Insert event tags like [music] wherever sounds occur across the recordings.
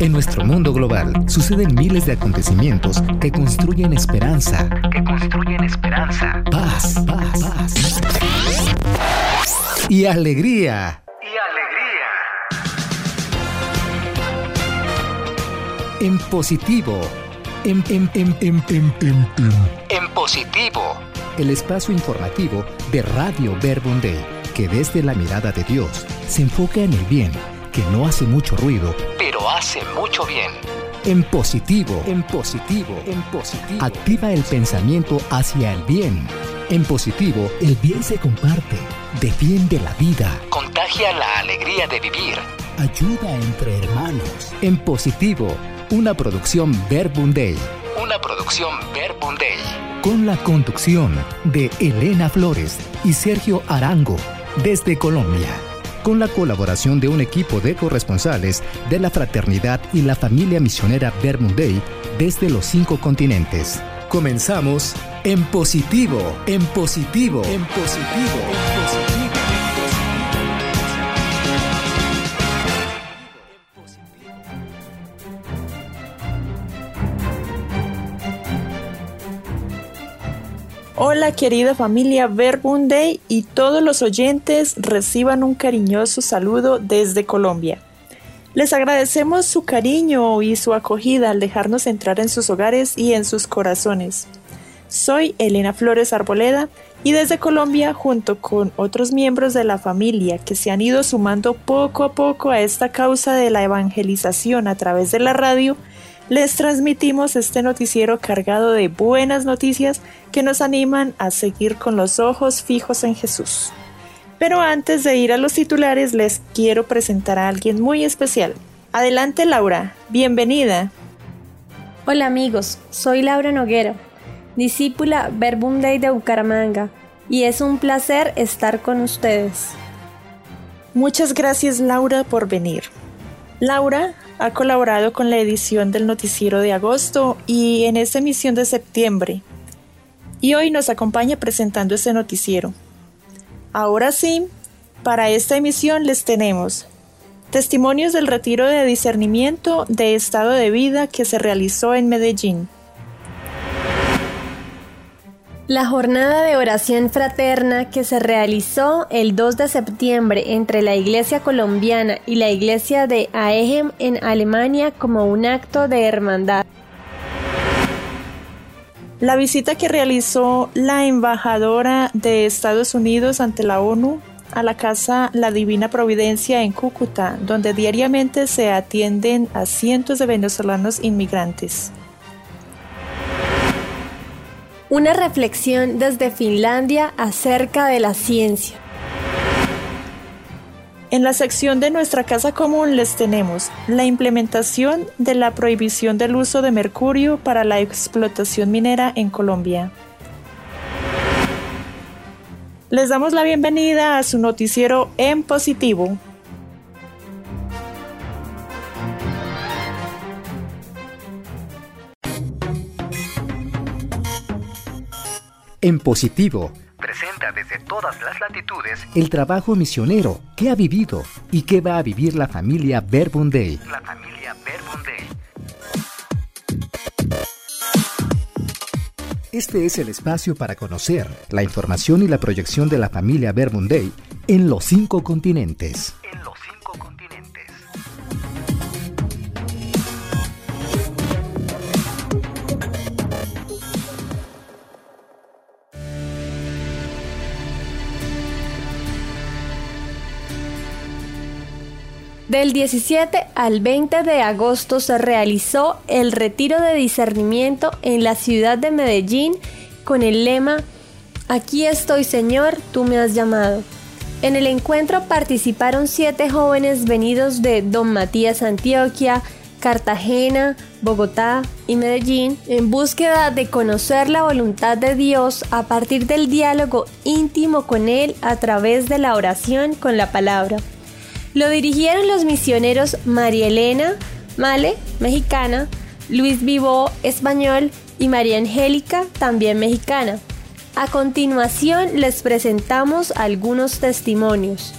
En nuestro mundo global suceden miles de acontecimientos que construyen esperanza. Que construyen esperanza. Paz, paz, paz. Y alegría. Y alegría. En positivo. En, en, en, en, en, en, en positivo. El espacio informativo de Radio Verbum Day, que desde la mirada de Dios se enfoca en el bien que no hace mucho ruido, pero hace mucho bien. En positivo, en positivo, en positivo. Activa el pensamiento hacia el bien. En positivo, el bien se comparte, defiende la vida, contagia la alegría de vivir, ayuda entre hermanos. En positivo, una producción Verbum. Una producción Verbum. Con la conducción de Elena Flores y Sergio Arango, desde Colombia con la colaboración de un equipo de corresponsales de la fraternidad y la familia misionera Day desde los cinco continentes. Comenzamos en positivo, en positivo, en positivo, en positivo. Hola querida familia Verbunday y todos los oyentes reciban un cariñoso saludo desde Colombia. Les agradecemos su cariño y su acogida al dejarnos entrar en sus hogares y en sus corazones. Soy Elena Flores Arboleda y desde Colombia, junto con otros miembros de la familia que se han ido sumando poco a poco a esta causa de la evangelización a través de la radio, les transmitimos este noticiero cargado de buenas noticias que nos animan a seguir con los ojos fijos en Jesús. Pero antes de ir a los titulares les quiero presentar a alguien muy especial. Adelante Laura, bienvenida. Hola amigos, soy Laura Noguera, discípula Verbum Day de Bucaramanga, y es un placer estar con ustedes. Muchas gracias Laura por venir. Laura ha colaborado con la edición del noticiero de agosto y en esta emisión de septiembre. Y hoy nos acompaña presentando este noticiero. Ahora sí, para esta emisión les tenemos testimonios del retiro de discernimiento de estado de vida que se realizó en Medellín. La jornada de oración fraterna que se realizó el 2 de septiembre entre la Iglesia colombiana y la Iglesia de Aegem en Alemania como un acto de hermandad. La visita que realizó la embajadora de Estados Unidos ante la ONU a la Casa La Divina Providencia en Cúcuta, donde diariamente se atienden a cientos de venezolanos inmigrantes. Una reflexión desde Finlandia acerca de la ciencia. En la sección de nuestra casa común les tenemos la implementación de la prohibición del uso de mercurio para la explotación minera en Colombia. Les damos la bienvenida a su noticiero en positivo. En positivo, presenta desde todas las latitudes el trabajo misionero que ha vivido y que va a vivir la familia Verbum Day. La familia Verbum Este es el espacio para conocer la información y la proyección de la familia Verbum en los cinco continentes. Del 17 al 20 de agosto se realizó el retiro de discernimiento en la ciudad de Medellín con el lema Aquí estoy Señor, tú me has llamado. En el encuentro participaron siete jóvenes venidos de Don Matías Antioquia, Cartagena, Bogotá y Medellín en búsqueda de conocer la voluntad de Dios a partir del diálogo íntimo con Él a través de la oración con la palabra. Lo dirigieron los misioneros María Elena Male, mexicana, Luis Vivo, español, y María Angélica, también mexicana. A continuación les presentamos algunos testimonios.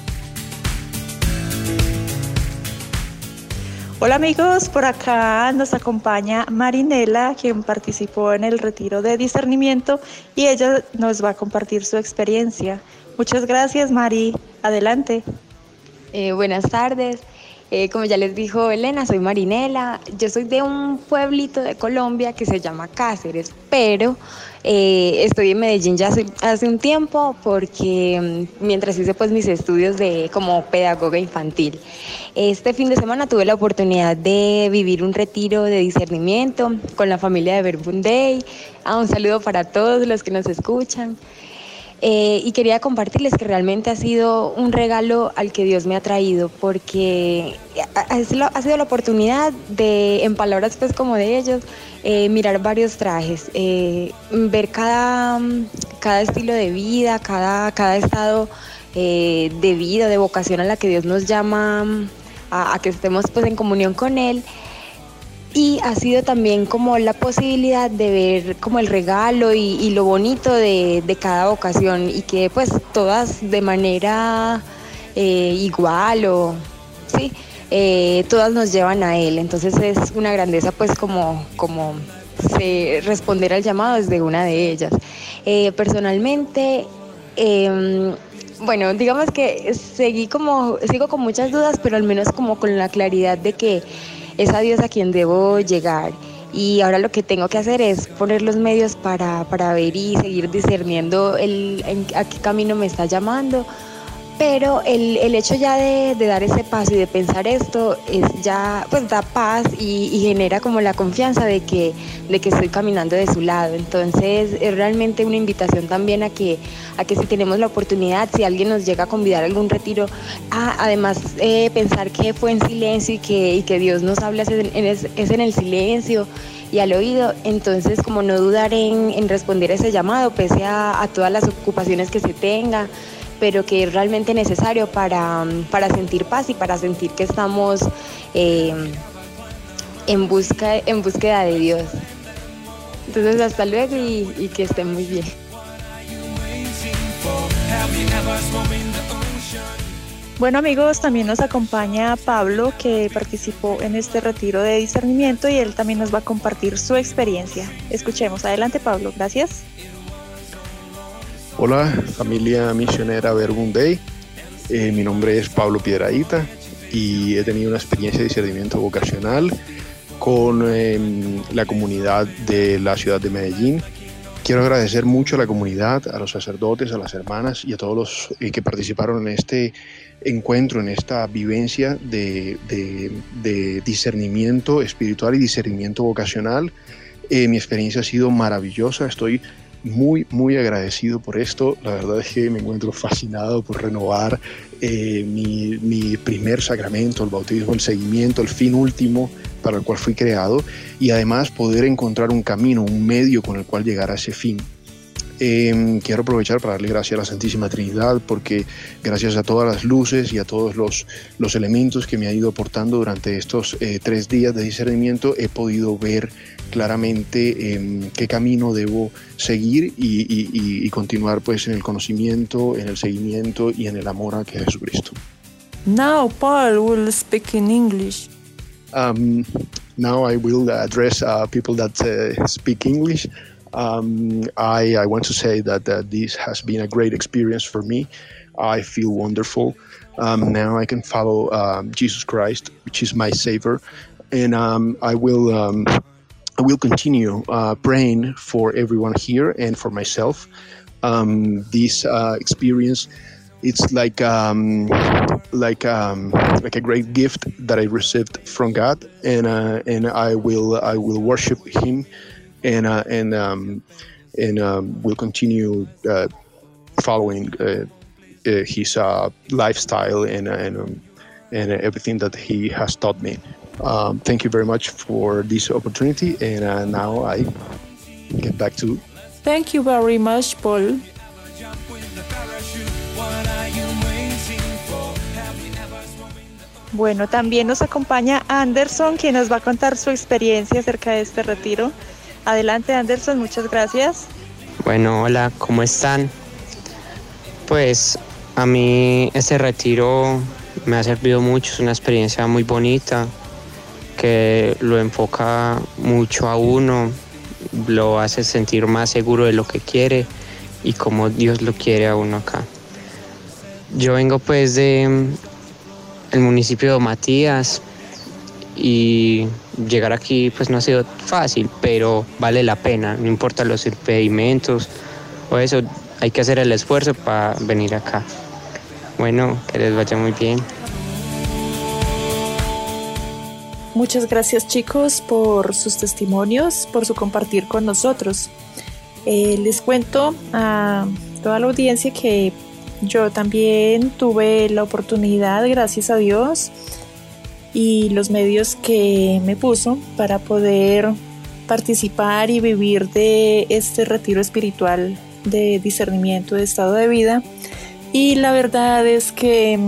Hola amigos, por acá nos acompaña Marinela, quien participó en el retiro de discernimiento y ella nos va a compartir su experiencia. Muchas gracias Mari, adelante. Eh, buenas tardes, eh, como ya les dijo Elena, soy Marinela. Yo soy de un pueblito de Colombia que se llama Cáceres, pero eh, estoy en Medellín ya hace, un tiempo porque mm, mientras hice pues mis estudios de como pedagoga infantil. Este fin de semana tuve la oportunidad de vivir un retiro de discernimiento con la familia de Verbunday. Ah, un saludo para todos los que nos escuchan. Eh, y quería compartirles que realmente ha sido un regalo al que Dios me ha traído, porque ha, sido la oportunidad de, en palabras pues como de ellos, eh, mirar varios trajes, eh, ver cada, cada estilo de vida, cada, cada estado de vida, de vocación a la que Dios nos llama a, a que estemos pues en comunión con Él y ha sido también como la posibilidad de ver como el regalo y, lo bonito de, cada ocasión y que pues todas de manera eh, igual o sí, eh, todas nos llevan a él. Entonces es una grandeza pues como, como responder al llamado desde una de ellas. Eh, personalmente, em, bueno, digamos que seguí como, sigo con muchas dudas, pero al menos como con la claridad de que es a Dios a quien debo llegar. Y ahora lo que tengo que hacer es poner los medios para, ver y seguir discerniendo el, a qué camino me está llamando pero el, el hecho ya de, de, dar ese paso y de pensar esto es ya pues da paz y, genera como la confianza de que, de que estoy caminando de su lado. Entonces es realmente una invitación también a que, a que si tenemos la oportunidad, si alguien nos llega a convidar a algún retiro, a, además eh, pensar que fue en silencio y que, y que Dios nos habla es en, es, en el silencio y al oído, entonces como no dudar en, en responder ese llamado, pese a, a todas las ocupaciones que se tenga, pero que es realmente necesario para, sentir paz y para sentir que estamos eh, en, busca, en búsqueda de Dios. Entonces hasta luego y, y que estén muy bien. Bueno amigos, también nos acompaña Pablo que participó en este retiro de discernimiento y él también nos va a compartir su experiencia. Escuchemos, adelante Pablo, gracias. Hola, familia misionera Verbum Day. Eh, mi nombre es Pablo Piedraíta y he tenido una experiencia de discernimiento vocacional con em, la comunidad de la ciudad de Medellín. Quiero agradecer mucho a la comunidad, a los sacerdotes, a las hermanas y a todos los eh, que participaron en este encuentro, en esta vivencia de, discernimiento espiritual y discernimiento vocacional. Eh, mi experiencia ha sido maravillosa, estoy muy, muy agradecido por esto. La verdad es que me encuentro fascinado por renovar eh, mi, mi, primer sacramento, el bautismo, el seguimiento, el fin último para el cual fui creado y además poder encontrar un camino, un medio con el cual llegar a ese fin. Em, quiero aprovechar para darle gracias a la Santísima Trinidad porque gracias a todas las luces y a todos los, los elementos que me ha ido aportando durante estos eh, tres días de discernimiento he podido ver claramente em, qué camino debo seguir y, continuar pues en el conocimiento, en el seguimiento y en el amor a Jesucristo. Now Paul will speak in English. Um, now I will address uh, people that uh, speak English. Um, I, I, want to say that, that this has been a great experience for me. I feel wonderful. Um, now I can follow um, Jesus Christ, which is my Savior, and um, I will um, I will continue uh, praying for everyone here and for myself. Um, this uh, experience, it's like like like a great gift that I received from God, and uh, and I will I will worship Him and uh, and um, and um, will continue uh, following uh, uh his uh, lifestyle and and um, and everything that he has taught me. Um, thank you very much for this opportunity, and uh, now I get back to. Thank you very much, Paul. Bueno, también nos acompaña Anderson, quien nos va a contar su experiencia acerca de este retiro. Adelante Anderson, muchas gracias. Bueno, hola, ¿cómo están? Pues a mí este retiro me ha servido mucho, es una experiencia muy bonita. porque lo enfoca mucho a uno, lo hace sentir más seguro de lo que quiere y como Dios lo quiere a uno acá. Yo vengo pues de mm, el municipio de Matías y llegar aquí pues no ha sido fácil, pero vale la pena, no importa los impedimentos o eso, hay que hacer el esfuerzo para venir acá. Bueno, que les vaya muy bien. Muchas gracias chicos por sus testimonios, por su compartir con nosotros. Eh, les cuento a toda la audiencia que yo también tuve la oportunidad, gracias a Dios, y los medios que me puso para poder participar y vivir de este retiro espiritual de discernimiento de estado de vida. Y la verdad es que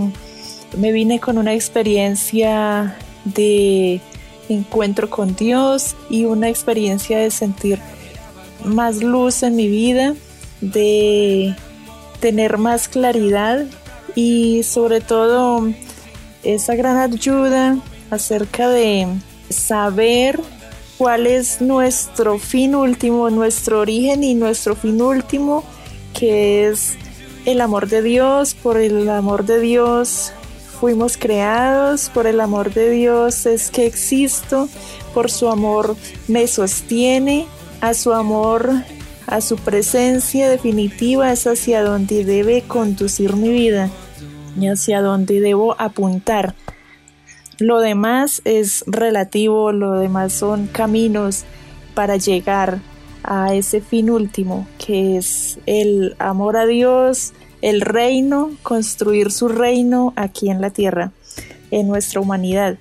me vine con una experiencia de encuentro con Dios y una experiencia de sentir más luz en mi vida, de tener más claridad y sobre todo esa gran ayuda acerca de saber cuál es nuestro fin último, nuestro origen y nuestro fin último, que es el amor de Dios, por el amor de Dios fuimos creados, por el amor de Dios es que existo, por su amor me sostiene, a su amor, a su presencia definitiva es hacia donde debe conducir mi vida y hacia donde debo apuntar. Lo demás es relativo, lo demás son caminos para llegar a ese fin último, que es el amor a Dios, el reino, construir su reino aquí en la tierra, en nuestra humanidad.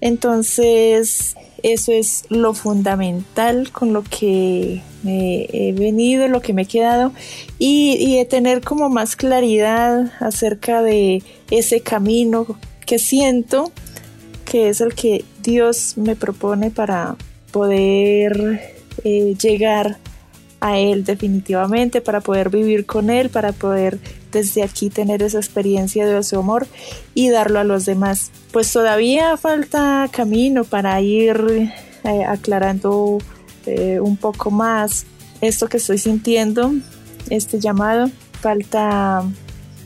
Entonces, eso es lo fundamental con lo que he venido, lo que me he quedado y, de tener como más claridad acerca de ese camino que siento que es el que Dios me propone para poder eh, llegar a Él definitivamente, para poder vivir con Él, para poder desde aquí tener esa experiencia de su amor y darlo a los demás. Pues todavía falta camino para ir eh, aclarando eh, un poco más esto que estoy sintiendo, este llamado. Falta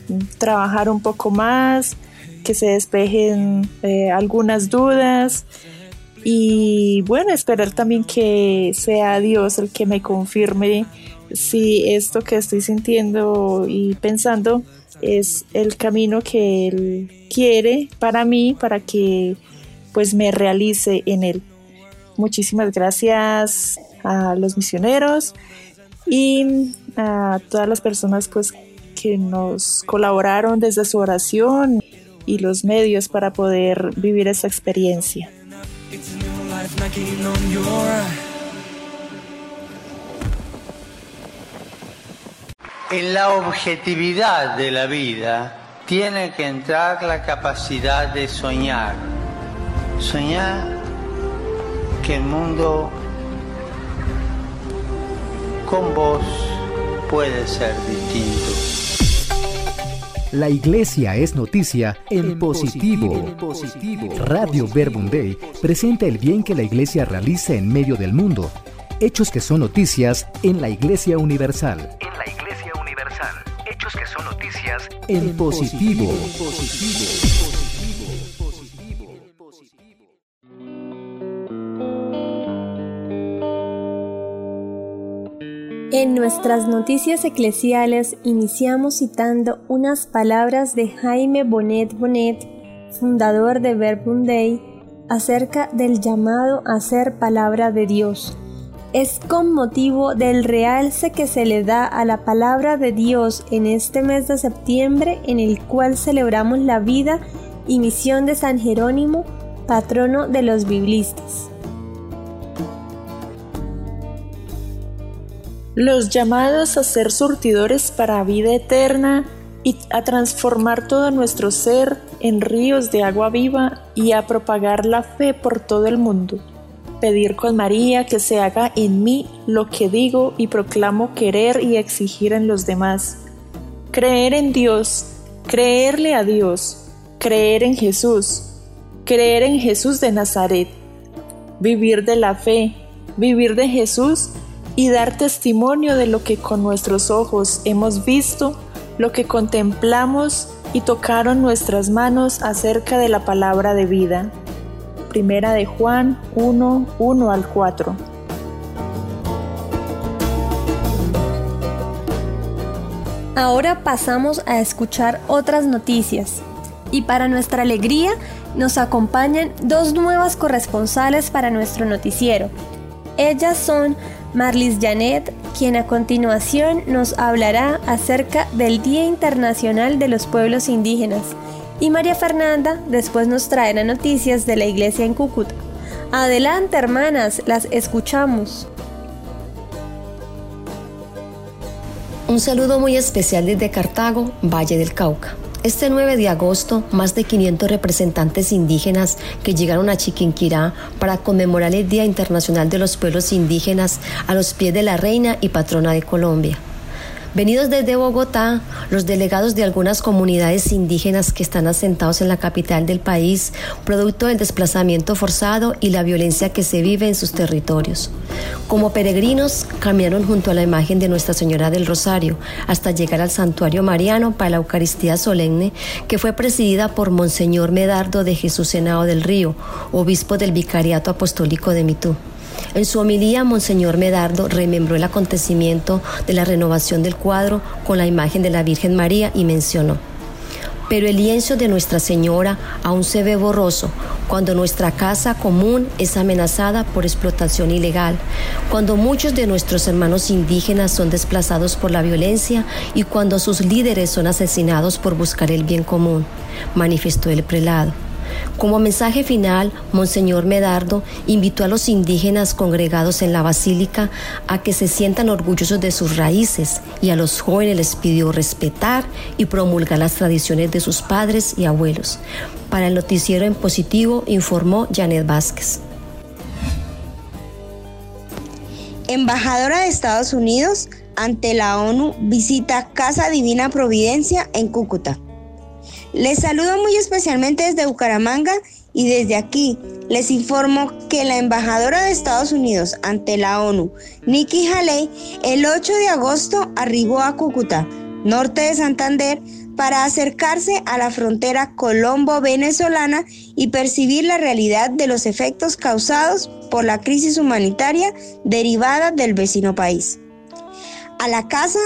mm, trabajar un poco más, que se despejen eh, algunas dudas y bueno, esperar también que sea Dios el que me confirme si esto que estoy sintiendo y pensando es el camino que Él quiere para mí, para que pues me realice en Él. Muchísimas gracias a los misioneros y a todas las personas pues que nos colaboraron desde su oración y los medios para poder vivir esa experiencia. En la objetividad de la vida tiene que entrar la capacidad de soñar. Soñar que el mundo con vos puede ser distinto. La iglesia es noticia en, positivo. Radio Verbum Day presenta el bien que la iglesia realiza en medio del mundo. Hechos que son noticias en la iglesia universal. En la iglesia universal. Hechos que son noticias en, positivo. En nuestras noticias eclesiales iniciamos citando unas palabras de Jaime Bonet Bonet, fundador de Verbum acerca del llamado a ser palabra de Dios. Es con motivo del realce que se le da a la palabra de Dios en este mes de septiembre en el cual celebramos la vida y misión de San Jerónimo, patrono de los biblistas. Los llamados a ser surtidores para vida eterna y a transformar todo nuestro ser en ríos de agua viva y a propagar la fe por todo el mundo. Pedir con María que se haga en mí lo que digo y proclamo querer y exigir en los demás. Creer en Dios, creerle a Dios, creer en Jesús, creer en Jesús de Nazaret, vivir de la fe, vivir de Jesús y dar testimonio de lo que con nuestros ojos hemos visto, lo que contemplamos y tocaron nuestras manos acerca de la palabra de vida. Primera de Juan 1, 1 al 4. Ahora pasamos a escuchar otras noticias. Y para nuestra alegría nos acompañan dos nuevas corresponsales para nuestro noticiero. Ellas son Marlis Janet, quien a continuación nos hablará acerca del Día Internacional de los Pueblos Indígenas, y María Fernanda después nos traerá noticias de la iglesia en Cúcuta. Adelante hermanas, las escuchamos. Un saludo muy especial desde Cartago, Valle del Cauca. Este 9 de agosto, más de 500 representantes indígenas que llegaron a Chiquinquirá para conmemorar el Día Internacional de los Pueblos Indígenas a los pies de la reina y patrona de Colombia. Venidos desde Bogotá, los delegados de algunas comunidades indígenas que están asentados en la capital del país, producto del desplazamiento forzado y la violencia que se vive en sus territorios. Como peregrinos, caminaron junto a la imagen de Nuestra Señora del Rosario hasta llegar al santuario mariano para la Eucaristía solemne, que fue presidida por Monseñor Medardo de Jesús Senado del Río, obispo del Vicariato Apostólico de Mitú. En su homilía, Monseñor Medardo remembró el acontecimiento de la renovación del cuadro con la imagen de la Virgen María y mencionó, pero el lienzo de Nuestra Señora aún se ve borroso cuando nuestra casa común es amenazada por explotación ilegal, cuando muchos de nuestros hermanos indígenas son desplazados por la violencia y cuando sus líderes son asesinados por buscar el bien común, manifestó el prelado. Como mensaje final, Monseñor Medardo invitó a los indígenas congregados en la basílica a que se sientan orgullosos de sus raíces y a los jóvenes les pidió respetar y promulgar las tradiciones de sus padres y abuelos. Para el noticiero en positivo informó Janet Vázquez. Embajadora de Estados Unidos ante la ONU visita Casa Divina Providencia en Cúcuta. Les saludo muy especialmente desde Bucaramanga y desde aquí les informo que la embajadora de Estados Unidos ante la ONU, Nikki Haley, el 8 de agosto arribó a Cúcuta, norte de Santander, para acercarse a la frontera colombo-venezolana y percibir la realidad de los efectos causados por la crisis humanitaria derivada del vecino país. A la casa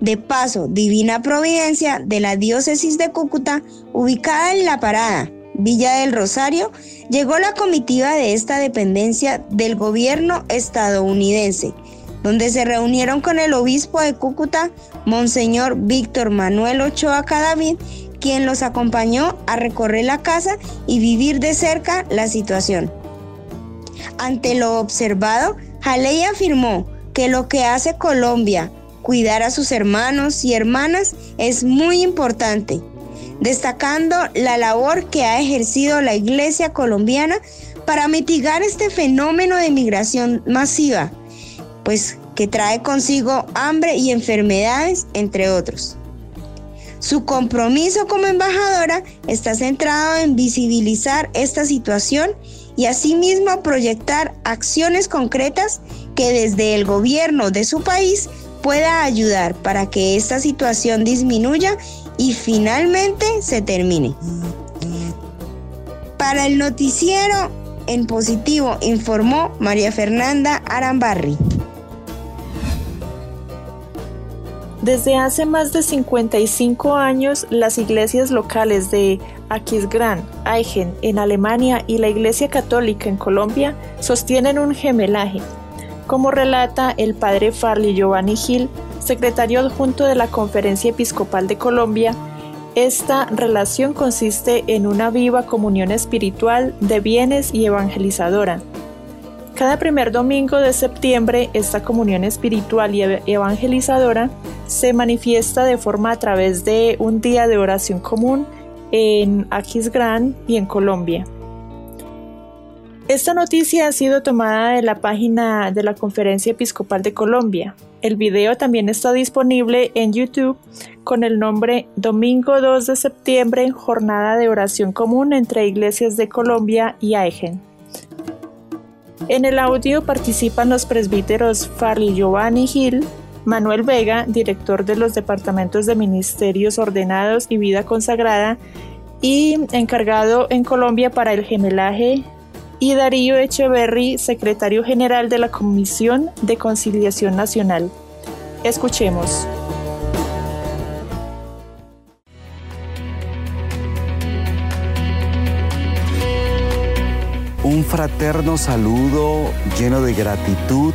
de paso, Divina Providencia de la diócesis de Cúcuta, ubicada en La Parada, Villa del Rosario, llegó la comitiva de esta dependencia del gobierno estadounidense, donde se reunieron con el obispo de Cúcuta, Monseñor Víctor Manuel Ochoa Cadavid, quien los acompañó a recorrer la casa y vivir de cerca la situación. Ante lo observado, Jaley afirmó que lo que hace Colombia Cuidar a sus hermanos y hermanas es muy importante, destacando la labor que ha ejercido la Iglesia colombiana para mitigar este fenómeno de migración masiva, pues que trae consigo hambre y enfermedades, entre otros. Su compromiso como embajadora está centrado en visibilizar esta situación y asimismo proyectar acciones concretas que desde el gobierno de su país pueda ayudar para que esta situación disminuya y finalmente se termine. Para el noticiero en positivo informó María Fernanda Arambarri. Desde hace más de 55 años, las iglesias locales de Aquisgrán, Aigen en Alemania y la Iglesia Católica en Colombia sostienen un gemelaje como relata el padre Farley Giovanni Gil, secretario adjunto de la Conferencia Episcopal de Colombia, esta relación consiste en una viva comunión espiritual de bienes y evangelizadora. Cada primer domingo de septiembre, esta comunión espiritual y evangelizadora se manifiesta de forma a través de un día de oración común en Aquisgrán y en Colombia. Esta noticia ha sido tomada de la página de la Conferencia Episcopal de Colombia. El video también está disponible en YouTube con el nombre Domingo 2 de septiembre, jornada de oración común entre iglesias de Colombia y Aigen. En el audio participan los presbíteros Farley Giovanni Gil, Manuel Vega, director de los departamentos de Ministerios Ordenados y Vida Consagrada, y encargado en Colombia para el gemelaje, y Darío Echeverry, secretario general de la Comisión de Conciliación Nacional. Escuchemos. Un fraterno saludo lleno de gratitud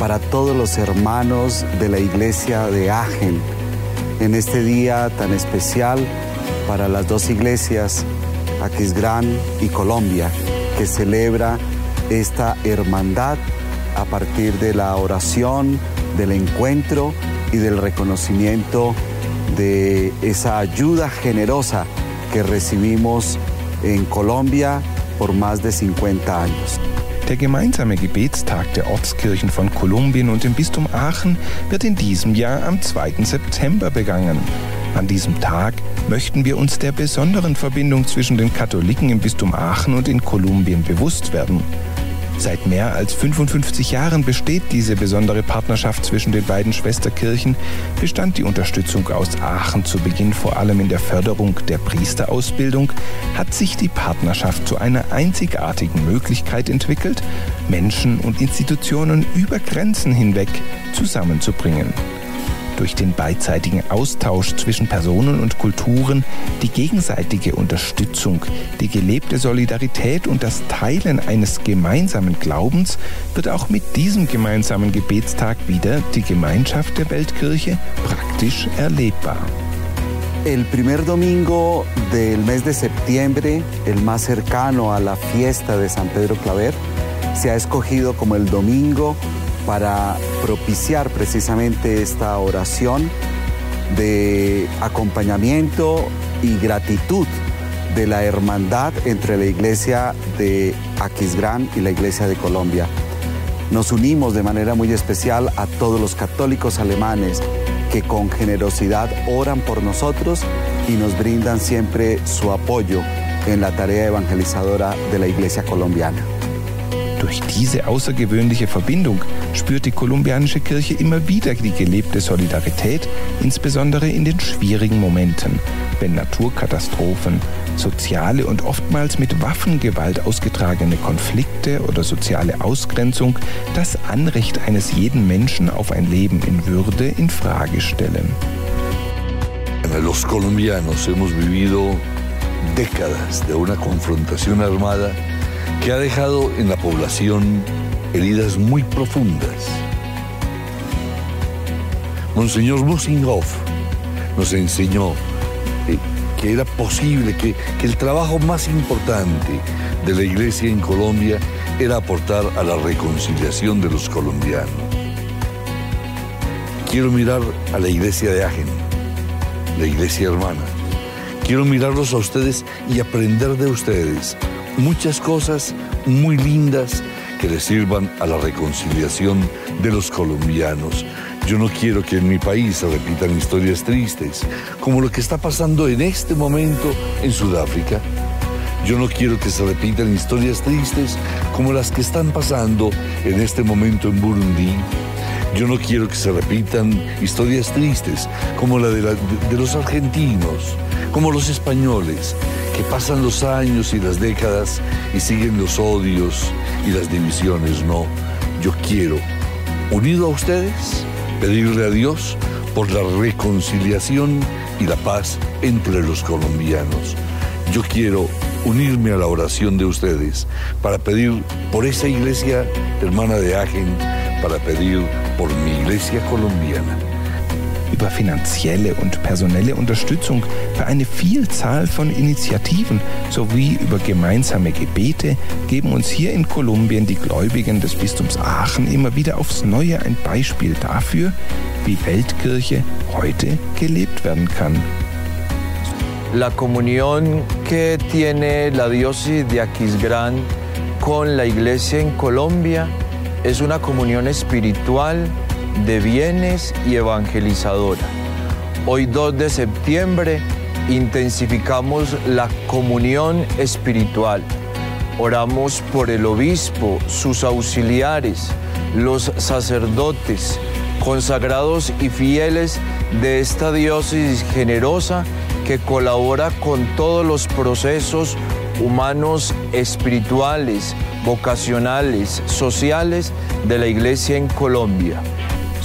para todos los hermanos de la iglesia de Agen en este día tan especial para las dos iglesias, Aquisgrán y Colombia, que celebra esta hermandad a partir de la oración, del encuentro y del reconocimiento de esa ayuda generosa que recibimos en Colombia por más de 50 años. Der gemeinsame Gebetstag der Ortskirchen von Kolumbien und dem Bistum Aachen wird in diesem Jahr am 2. September begangen. An diesem Tag möchten wir uns der besonderen Verbindung zwischen den Katholiken im Bistum Aachen und in Kolumbien bewusst werden. Seit mehr als 55 Jahren besteht diese besondere Partnerschaft zwischen den beiden Schwesterkirchen, bestand die Unterstützung aus Aachen zu Beginn vor allem in der Förderung der Priesterausbildung, hat sich die Partnerschaft zu einer einzigartigen Möglichkeit entwickelt, Menschen und Institutionen über Grenzen hinweg zusammenzubringen durch den beidseitigen Austausch zwischen Personen und Kulturen, die gegenseitige Unterstützung, die gelebte Solidarität und das Teilen eines gemeinsamen Glaubens wird auch mit diesem gemeinsamen Gebetstag wieder die Gemeinschaft der Weltkirche praktisch erlebbar. El primer domingo del mes de septiembre, el más cercano a la fiesta de San Pedro Claver, se ha escogido como el domingo para propiciar precisamente esta oración de acompañamiento y gratitud de la hermandad entre la iglesia de Aquisgrán y la iglesia de Colombia. Nos unimos de manera muy especial a todos los católicos alemanes que con generosidad oran por nosotros y nos brindan siempre su apoyo en la tarea evangelizadora de la iglesia colombiana. Durch diese außergewöhnliche Verbindung spürt die kolumbianische Kirche immer wieder die gelebte Solidarität, insbesondere in den schwierigen Momenten, wenn Naturkatastrophen, soziale und oftmals mit Waffengewalt ausgetragene Konflikte oder soziale Ausgrenzung das Anrecht eines jeden Menschen auf ein Leben in Würde in Frage stellen. Los colombianos hemos vivido décadas de una confrontación armada que ha dejado en la población heridas muy profundas. Monseñor Musinghoff nos enseñó que era posible, que, que el trabajo más importante de la iglesia en Colombia era aportar a la reconciliación de los colombianos. Quiero mirar a la iglesia de Agen, la iglesia hermana. Quiero mirarlos a ustedes y aprender de ustedes muchas cosas muy lindas que le sirvan a la reconciliación de los colombianos. Yo no quiero que en mi país se repitan historias tristes, como lo que está pasando en este momento en Sudáfrica. Yo no quiero que se repitan historias tristes como las que están pasando en este momento en Burundi. Yo no quiero que se repitan historias tristes como la de, la, de los argentinos, como los españoles, que pasan los años y las décadas y siguen los odios y las divisiones. No, yo quiero, unido a ustedes, pedirle a Dios por la reconciliación y la paz entre los colombianos. Yo quiero unirme a la oración de ustedes para pedir por esa iglesia hermana de Agen, para pedir por mi iglesia colombiana. Über finanzielle und personelle Unterstützung für eine Vielzahl von Initiativen sowie über gemeinsame Gebete geben uns hier in Kolumbien die Gläubigen des Bistums Aachen immer wieder aufs Neue ein Beispiel dafür, wie Weltkirche heute gelebt werden kann. La comunión que tiene la diócesis de Aquisgrán con la iglesia en Colombia es una comunión espiritual de bienes y evangelizadora. Hoy 2 de septiembre intensificamos la comunión espiritual Oramos por el obispo, sus auxiliares, los sacerdotes, consagrados y fieles de esta diócesis generosa que colabora con todos los procesos humanos, espirituales, vocacionales, sociales de la Iglesia en Colombia.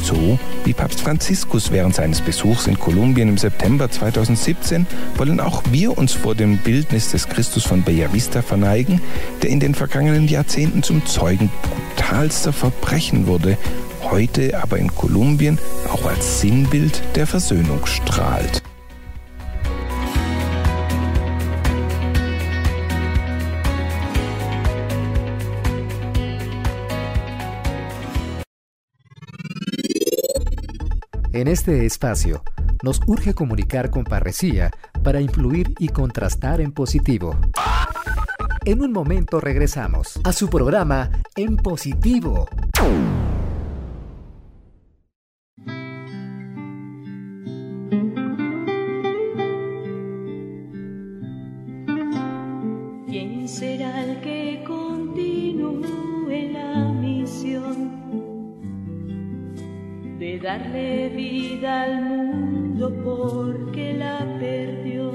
So wie Papst Franziskus während seines Besuchs in Kolumbien im September 2017 wollen auch wir uns vor dem Bildnis des Christus von Bellavista verneigen, der in den vergangenen Jahrzehnten zum Zeugen brutalster Verbrechen wurde, heute aber in Kolumbien auch als Sinnbild der Versöhnung strahlt. En este espacio, nos urge comunicar con parresía para influir y contrastar en positivo. En un momento regresamos a su programa En Positivo. ¿Quién será el que continúe la misión de darle al mundo porque la perdió?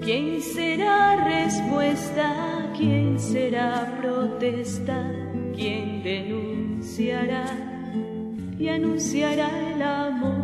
¿Quién será respuesta? ¿Quién será protesta? ¿Quién denunciará y anunciará el amor?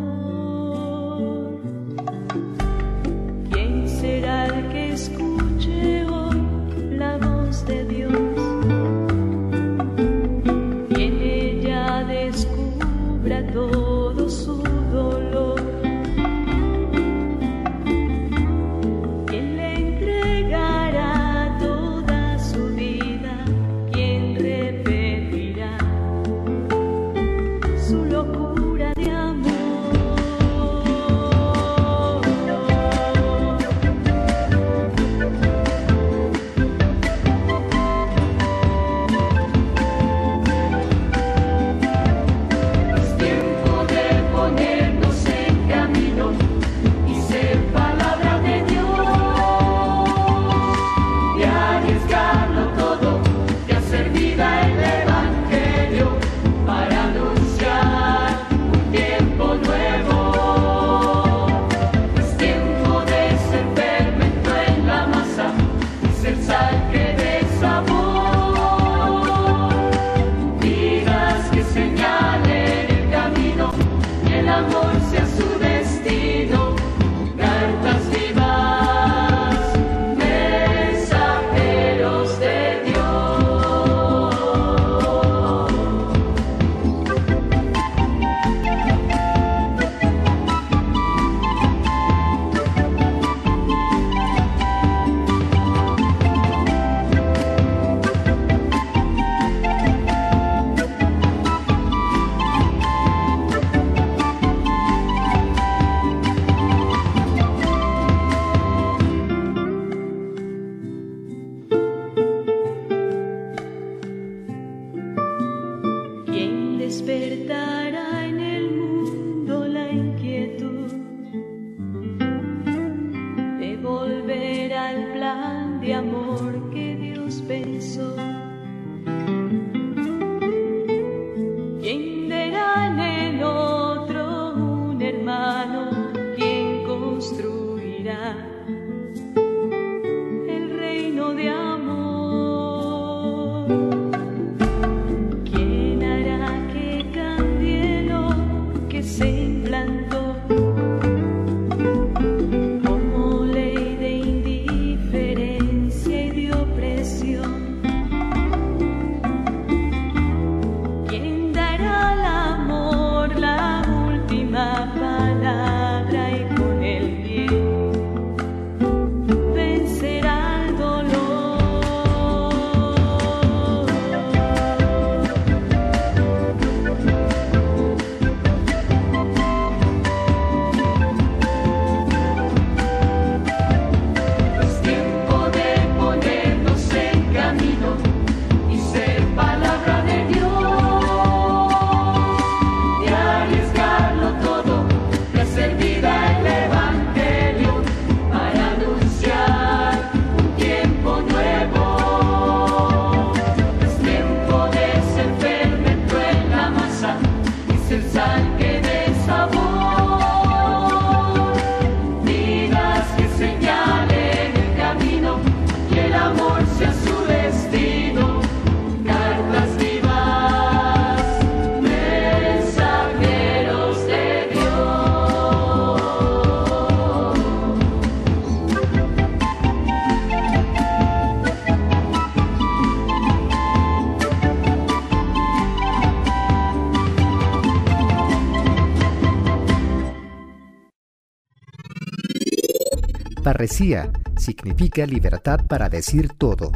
Parresía significa libertad para decir todo.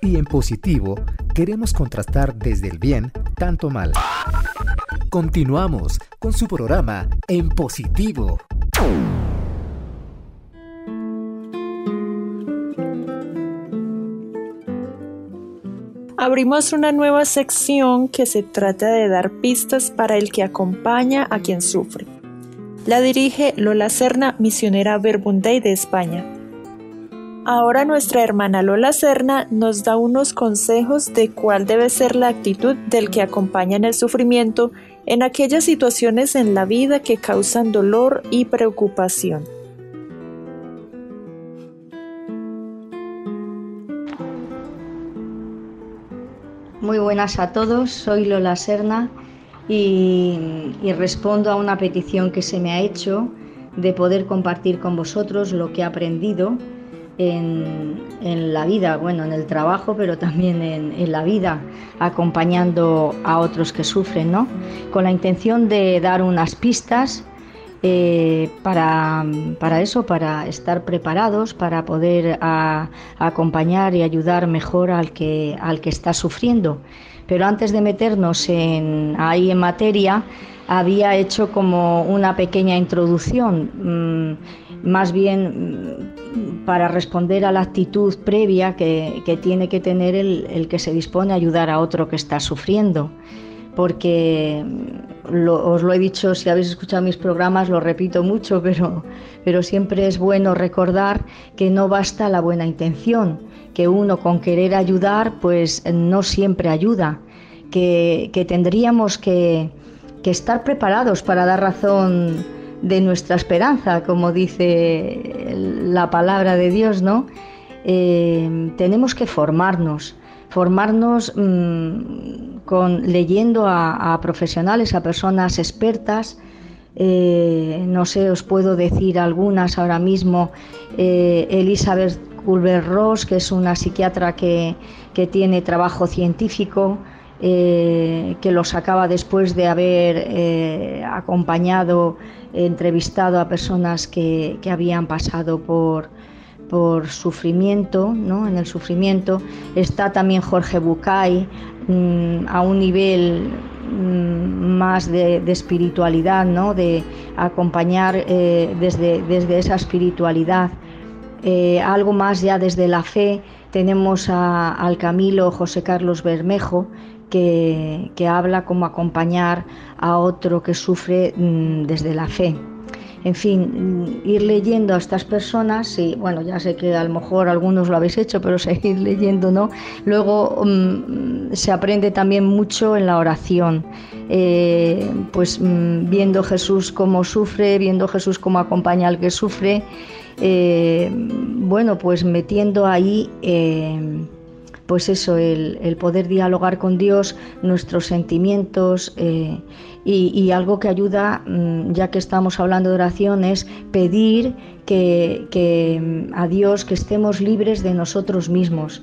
Y en positivo, queremos contrastar desde el bien tanto mal. Continuamos con su programa En Positivo. Abrimos una nueva sección que se trata de dar pistas para el que acompaña a quien sufre. La dirige Lola Serna, misionera Verbunday de España. Ahora nuestra hermana Lola Serna nos da unos consejos de cuál debe ser la actitud del que acompaña en el sufrimiento en aquellas situaciones en la vida que causan dolor y preocupación. Muy buenas a todos, soy Lola Serna y, respondo a una petición que se me ha hecho de poder compartir con vosotros lo que he aprendido en, la vida, bueno, en el trabajo, pero también en, la vida, acompañando a otros que sufren, ¿no? Con la intención de dar unas pistas eh, para, eso, para estar preparados, para poder acompañar y ayudar mejor al que, al que está sufriendo. Pero antes de meternos en, ahí en materia, había hecho como una pequeña introducción, mmm, más bien mmm, para responder a la actitud previa que, que tiene que tener el, el, que se dispone a ayudar a otro que está sufriendo. Porque lo, os lo he dicho, si habéis escuchado mis programas, lo repito mucho, [laughs] pero, pero siempre es bueno recordar que no basta la buena intención, que uno con querer ayudar, pues no siempre ayuda, que, que tendríamos que, que estar preparados para dar razón de nuestra esperanza, como dice la palabra de Dios, ¿no? Eh, tenemos que formarnos, formarnos mmm, con, leyendo a, a, profesionales, a personas expertas. Eh, no sé, os puedo decir algunas ahora mismo. Eh, Elizabeth Culver-Ross, que es una psiquiatra que, que tiene trabajo científico, eh, que los acaba después de haber eh, acompañado, entrevistado a personas que, que habían pasado por, por sufrimiento, ¿no? en el sufrimiento. Está también Jorge Bucay mmm, a un nivel mmm, más de, de, espiritualidad, ¿no? de acompañar eh, desde, desde, esa espiritualidad. Eh, algo más ya desde la fe, tenemos a, al Camilo José Carlos Bermejo, que, habla como acompañar a otro que sufre mmm, desde la fe. En fin, ir leyendo a estas personas, y bueno, ya sé que a lo mejor algunos lo habéis hecho, pero [laughs] seguir leyendo, ¿no? Luego mmm, se aprende también mucho en la oración, eh, pues viendo Jesús cómo sufre, viendo Jesús cómo acompaña al que sufre, eh, bueno, pues metiendo ahí... Eh, pues eso, el, poder dialogar con Dios, nuestros sentimientos eh, y, algo que ayuda, mm, ya que estamos hablando de oración, es pedir que, que a Dios que estemos libres de nosotros mismos.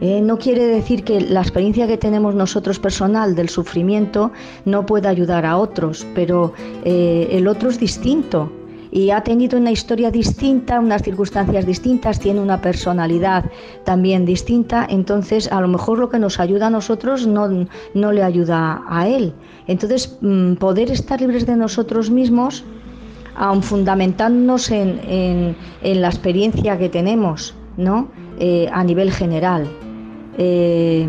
No quiere decir que la experiencia que tenemos nosotros personal del sufrimiento no pueda ayudar a otros, pero el otro es distinto y ha tenido una historia distinta, unas circunstancias distintas, tiene una personalidad también distinta, entonces a lo mejor lo que nos ayuda a nosotros no, no le ayuda a él. Entonces, mm, poder estar libres de nosotros mismos, aun fundamentándonos en, en, la experiencia que tenemos, ¿no? Eh, a nivel general. Eh,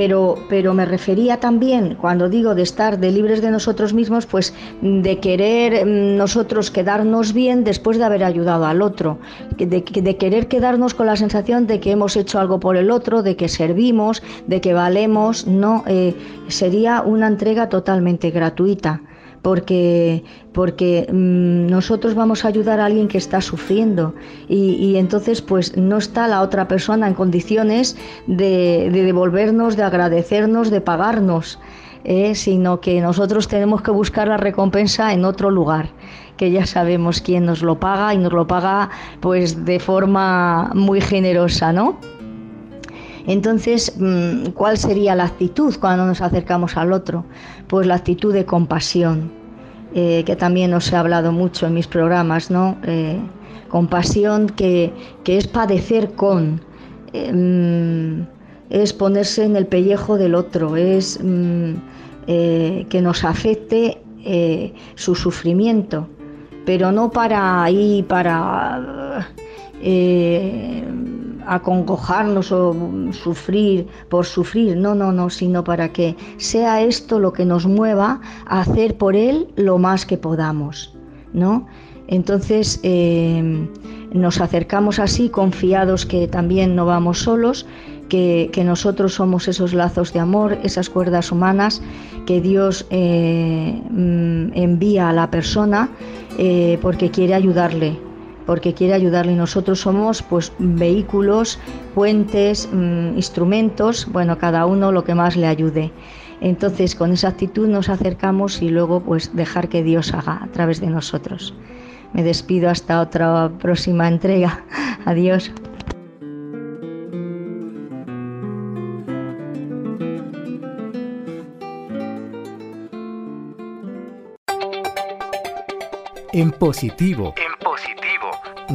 pero, pero me refería también, cuando digo de estar de libres de nosotros mismos, pues de querer mm, nosotros quedarnos bien después de haber ayudado al otro, de, de, querer quedarnos con la sensación de que hemos hecho algo por el otro, de que servimos, de que valemos, no, eh, sería una entrega totalmente gratuita porque, porque mmm, nosotros vamos a ayudar a alguien que está sufriendo y, y, entonces pues no está la otra persona en condiciones de, de devolvernos, de agradecernos, de pagarnos, eh, sino que nosotros tenemos que buscar la recompensa en otro lugar que ya sabemos quién nos lo paga y nos lo paga pues de forma muy generosa, ¿no? Entonces, mm, ¿cuál sería la actitud cuando nos acercamos al otro? Pues la actitud de compasión. eh, que también os he hablado mucho en mis programas, ¿no? Eh, compasión que, que, es padecer con, eh, es ponerse en el pellejo del otro, es mm, que nos afecte su sufrimiento, pero no para ahí, para acongojarnos o sufrir por sufrir, no, no, no, sino para que sea esto lo que nos mueva a hacer por él lo más que podamos, ¿no? Entonces eh, nos acercamos así confiados que también no vamos solos, que, nosotros somos esos lazos de amor, esas cuerdas humanas que Dios eh, mm, envía a la persona eh, porque quiere ayudarle, porque quiere ayudarle y nosotros somos pues vehículos, puentes, mm, instrumentos, bueno, cada uno lo que más le ayude. Entonces, con esa actitud nos acercamos y luego pues dejar que Dios haga a través de nosotros. Me despido hasta otra próxima entrega. [laughs] Adiós. En positivo.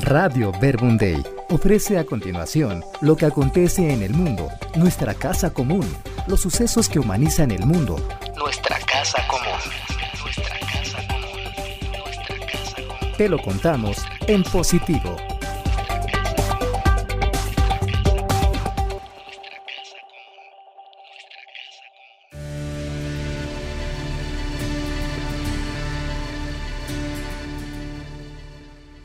Radio Verbum Day ofrece a continuación lo que acontece en el mundo, nuestra casa común, los sucesos que humanizan el mundo, nuestra casa común. Nuestra casa común. Nuestra casa común. Te lo contamos en positivo.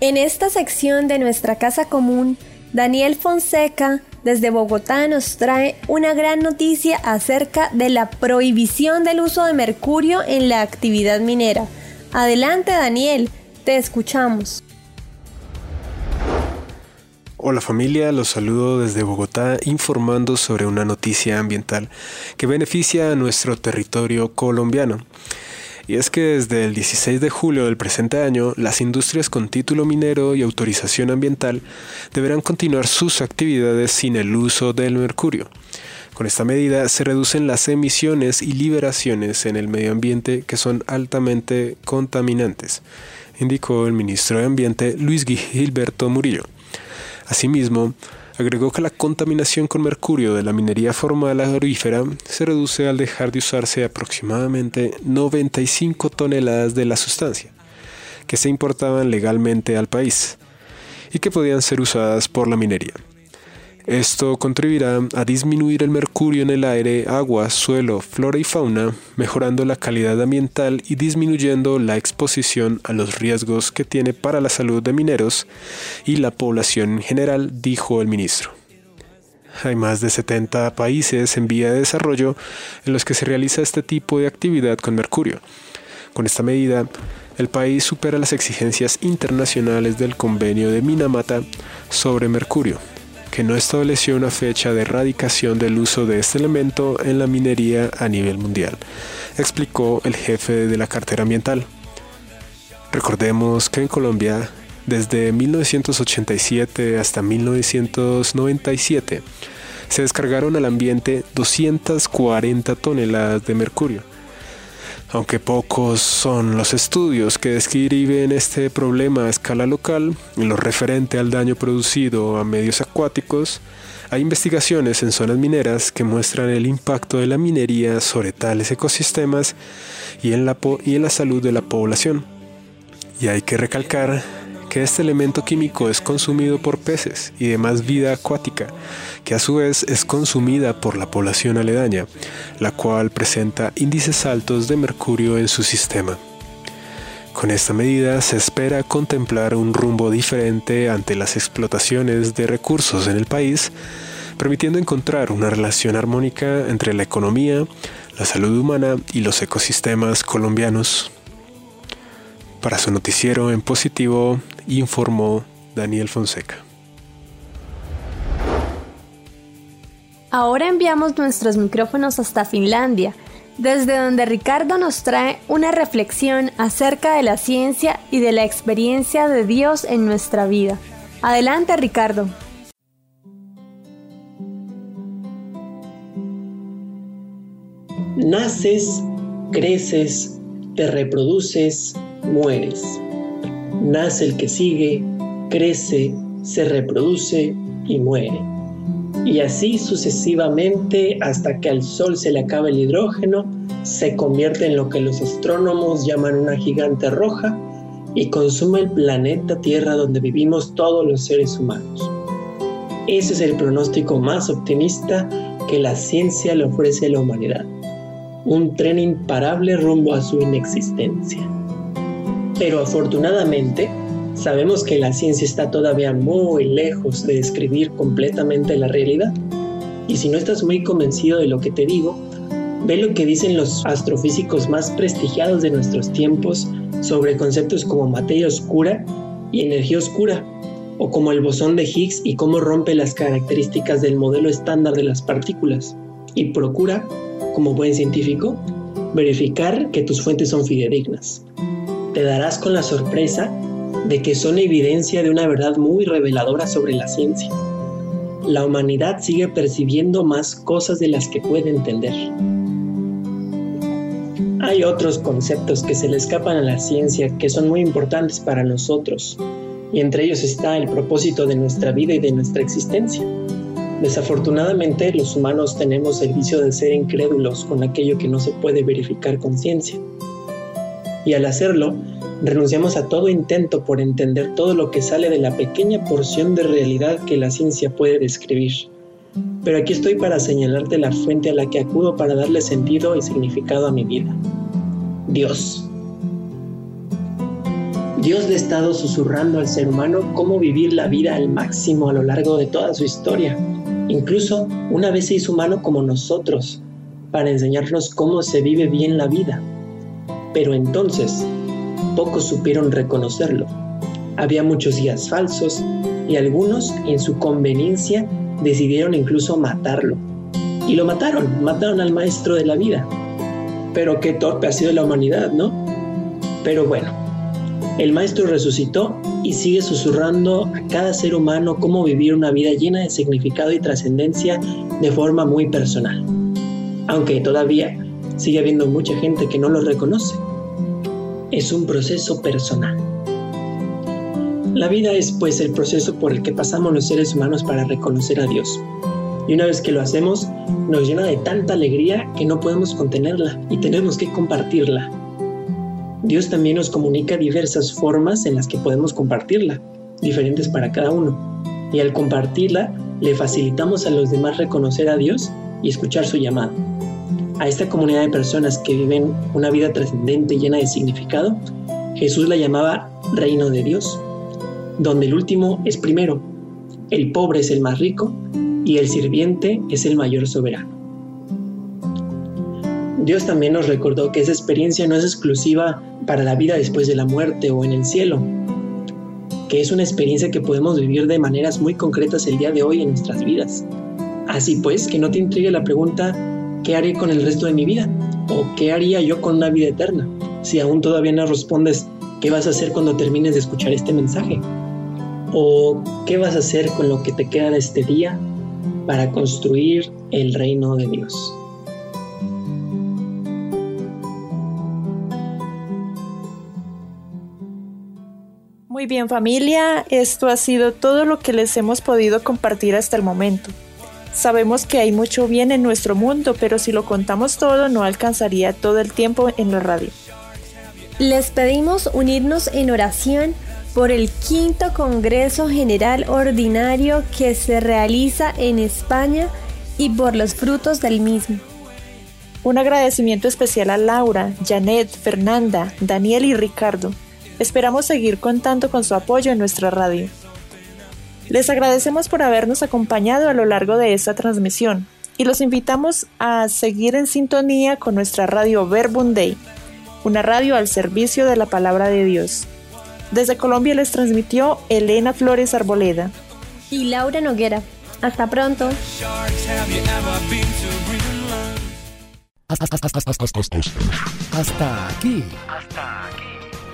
En esta sección de nuestra casa común, Daniel Fonseca desde Bogotá nos trae una gran noticia acerca de la prohibición del uso de mercurio en la actividad minera. Adelante Daniel, te escuchamos. Hola familia, los saludo desde Bogotá informando sobre una noticia ambiental que beneficia a nuestro territorio colombiano. Y es que desde el 16 de julio del presente año, las industrias con título minero y autorización ambiental deberán continuar sus actividades sin el uso del mercurio. Con esta medida se reducen las emisiones y liberaciones en el medio ambiente que son altamente contaminantes, indicó el ministro de Ambiente Luis Gilberto Murillo. Asimismo, agregó que la contaminación con mercurio de la minería formal agrorífera se reduce al dejar de usarse aproximadamente 95 toneladas de la sustancia, que se importaban legalmente al país y que podían ser usadas por la minería. Esto contribuirá a disminuir el mercurio en el aire, agua, suelo, flora y fauna, mejorando la calidad ambiental y disminuyendo la exposición a los riesgos que tiene para la salud de mineros y la población en general, dijo el ministro. Hay más de 70 países en vía de desarrollo en los que se realiza este tipo de actividad con mercurio. Con esta medida, el país supera las exigencias internacionales del convenio de Minamata sobre mercurio, que no estableció una fecha de erradicación del uso de este elemento en la minería a nivel mundial, explicó el jefe de la cartera ambiental. Recordemos que en Colombia, desde 1987 hasta 1997, se descargaron al ambiente 240 toneladas de mercurio aunque pocos son los estudios que describen este problema a escala local, en lo referente al daño producido a medios acuáticos, hay investigaciones en zonas mineras que muestran el impacto de la minería sobre tales ecosistemas y en la, y en la salud de la población. Y hay que recalcar que este elemento químico es consumido por peces y demás vida acuática, que a su vez es consumida por la población aledaña, la cual presenta índices altos de mercurio en su sistema. Con esta medida se espera contemplar un rumbo diferente ante las explotaciones de recursos en el país, permitiendo encontrar una relación armónica entre la economía, la salud humana y los ecosistemas colombianos. Para su noticiero en positivo, informó Daniel Fonseca. Ahora enviamos nuestros micrófonos hasta Finlandia, desde donde Ricardo nos trae una reflexión acerca de la ciencia y de la experiencia de Dios en nuestra vida. Adelante Ricardo. Naces, creces, te reproduces, mueres. Nace el que sigue, crece, se reproduce y muere. Y así sucesivamente hasta que al Sol se le acaba el hidrógeno, se convierte en lo que los astrónomos llaman una gigante roja y consume el planeta Tierra donde vivimos todos los seres humanos. Ese es el pronóstico más optimista que la ciencia le ofrece a la humanidad. Un tren imparable rumbo a su inexistencia. Pero afortunadamente, sabemos que la ciencia está todavía muy lejos de describir completamente la realidad. Y si no estás muy convencido de lo que te digo, ve lo que dicen los astrofísicos más prestigiados de nuestros tiempos sobre conceptos como materia oscura y energía oscura, o como el bosón de Higgs y cómo rompe las características del modelo estándar de las partículas. Y procura, como buen científico, verificar que tus fuentes son fidedignas. Te darás con la sorpresa de que son evidencia de una verdad muy reveladora sobre la ciencia. La humanidad sigue percibiendo más cosas de las que puede entender. Hay otros conceptos que se le escapan a la ciencia que son muy importantes para nosotros, y entre ellos está el propósito de nuestra vida y de nuestra existencia. Desafortunadamente, los humanos tenemos el vicio de ser incrédulos con aquello que no se puede verificar con ciencia. Y al hacerlo, renunciamos a todo intento por entender todo lo que sale de la pequeña porción de realidad que la ciencia puede describir. Pero aquí estoy para señalarte la fuente a la que acudo para darle sentido y significado a mi vida. Dios. Dios le ha estado susurrando al ser humano cómo vivir la vida al máximo a lo largo de toda su historia. Incluso una vez se hizo humano como nosotros, para enseñarnos cómo se vive bien la vida. Pero entonces, pocos supieron reconocerlo. Había muchos guías falsos y algunos, en su conveniencia, decidieron incluso matarlo. Y lo mataron, mataron al maestro de la vida. Pero qué torpe ha sido la humanidad, ¿no? Pero bueno, el maestro resucitó y sigue susurrando a cada ser humano cómo vivir una vida llena de significado y trascendencia de forma muy personal. Aunque todavía sigue habiendo mucha gente que no lo reconoce. Es un proceso personal. La vida es pues el proceso por el que pasamos los seres humanos para reconocer a Dios. Y una vez que lo hacemos, nos llena de tanta alegría que no podemos contenerla y tenemos que compartirla. Dios también nos comunica diversas formas en las que podemos compartirla, diferentes para cada uno. Y al compartirla, le facilitamos a los demás reconocer a Dios y escuchar su llamado. A esta comunidad de personas que viven una vida trascendente llena de significado, Jesús la llamaba Reino de Dios, donde el último es primero, el pobre es el más rico y el sirviente es el mayor soberano. Dios también nos recordó que esa experiencia no es exclusiva para la vida después de la muerte o en el cielo, que es una experiencia que podemos vivir de maneras muy concretas el día de hoy en nuestras vidas. Así pues, que no te intrigue la pregunta, ¿qué haré con el resto de mi vida? ¿O qué haría yo con una vida eterna? Si aún todavía no respondes, ¿qué vas a hacer cuando termines de escuchar este mensaje? ¿O qué vas a hacer con lo que te queda de este día para construir el reino de Dios? Muy bien familia, esto ha sido todo lo que les hemos podido compartir hasta el momento. Sabemos que hay mucho bien en nuestro mundo, pero si lo contamos todo no alcanzaría todo el tiempo en la radio. Les pedimos unirnos en oración por el quinto Congreso General Ordinario que se realiza en España y por los frutos del mismo. Un agradecimiento especial a Laura, Janet, Fernanda, Daniel y Ricardo. Esperamos seguir contando con su apoyo en nuestra radio. Les agradecemos por habernos acompañado a lo largo de esta transmisión y los invitamos a seguir en sintonía con nuestra radio Verbum Day, una radio al servicio de la palabra de Dios. Desde Colombia les transmitió Elena Flores Arboleda y Laura Noguera. Hasta pronto. Hasta aquí.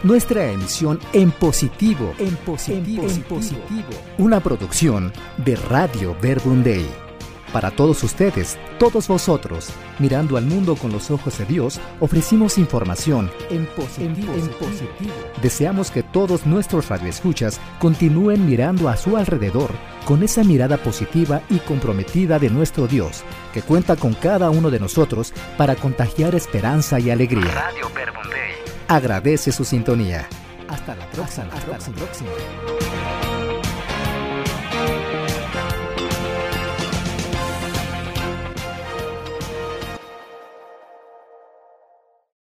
Nuestra emisión en positivo, en positivo, en positivo. Una producción de Radio Verbum. Para todos ustedes, todos vosotros, mirando al mundo con los ojos de Dios, ofrecimos información en positivo. En positivo. Deseamos que todos nuestros radioescuchas continúen mirando a su alrededor con esa mirada positiva y comprometida de nuestro Dios, que cuenta con cada uno de nosotros para contagiar esperanza y alegría. Radio Verbum. Agradece su sintonía. Hasta la próxima. Hasta la próxima.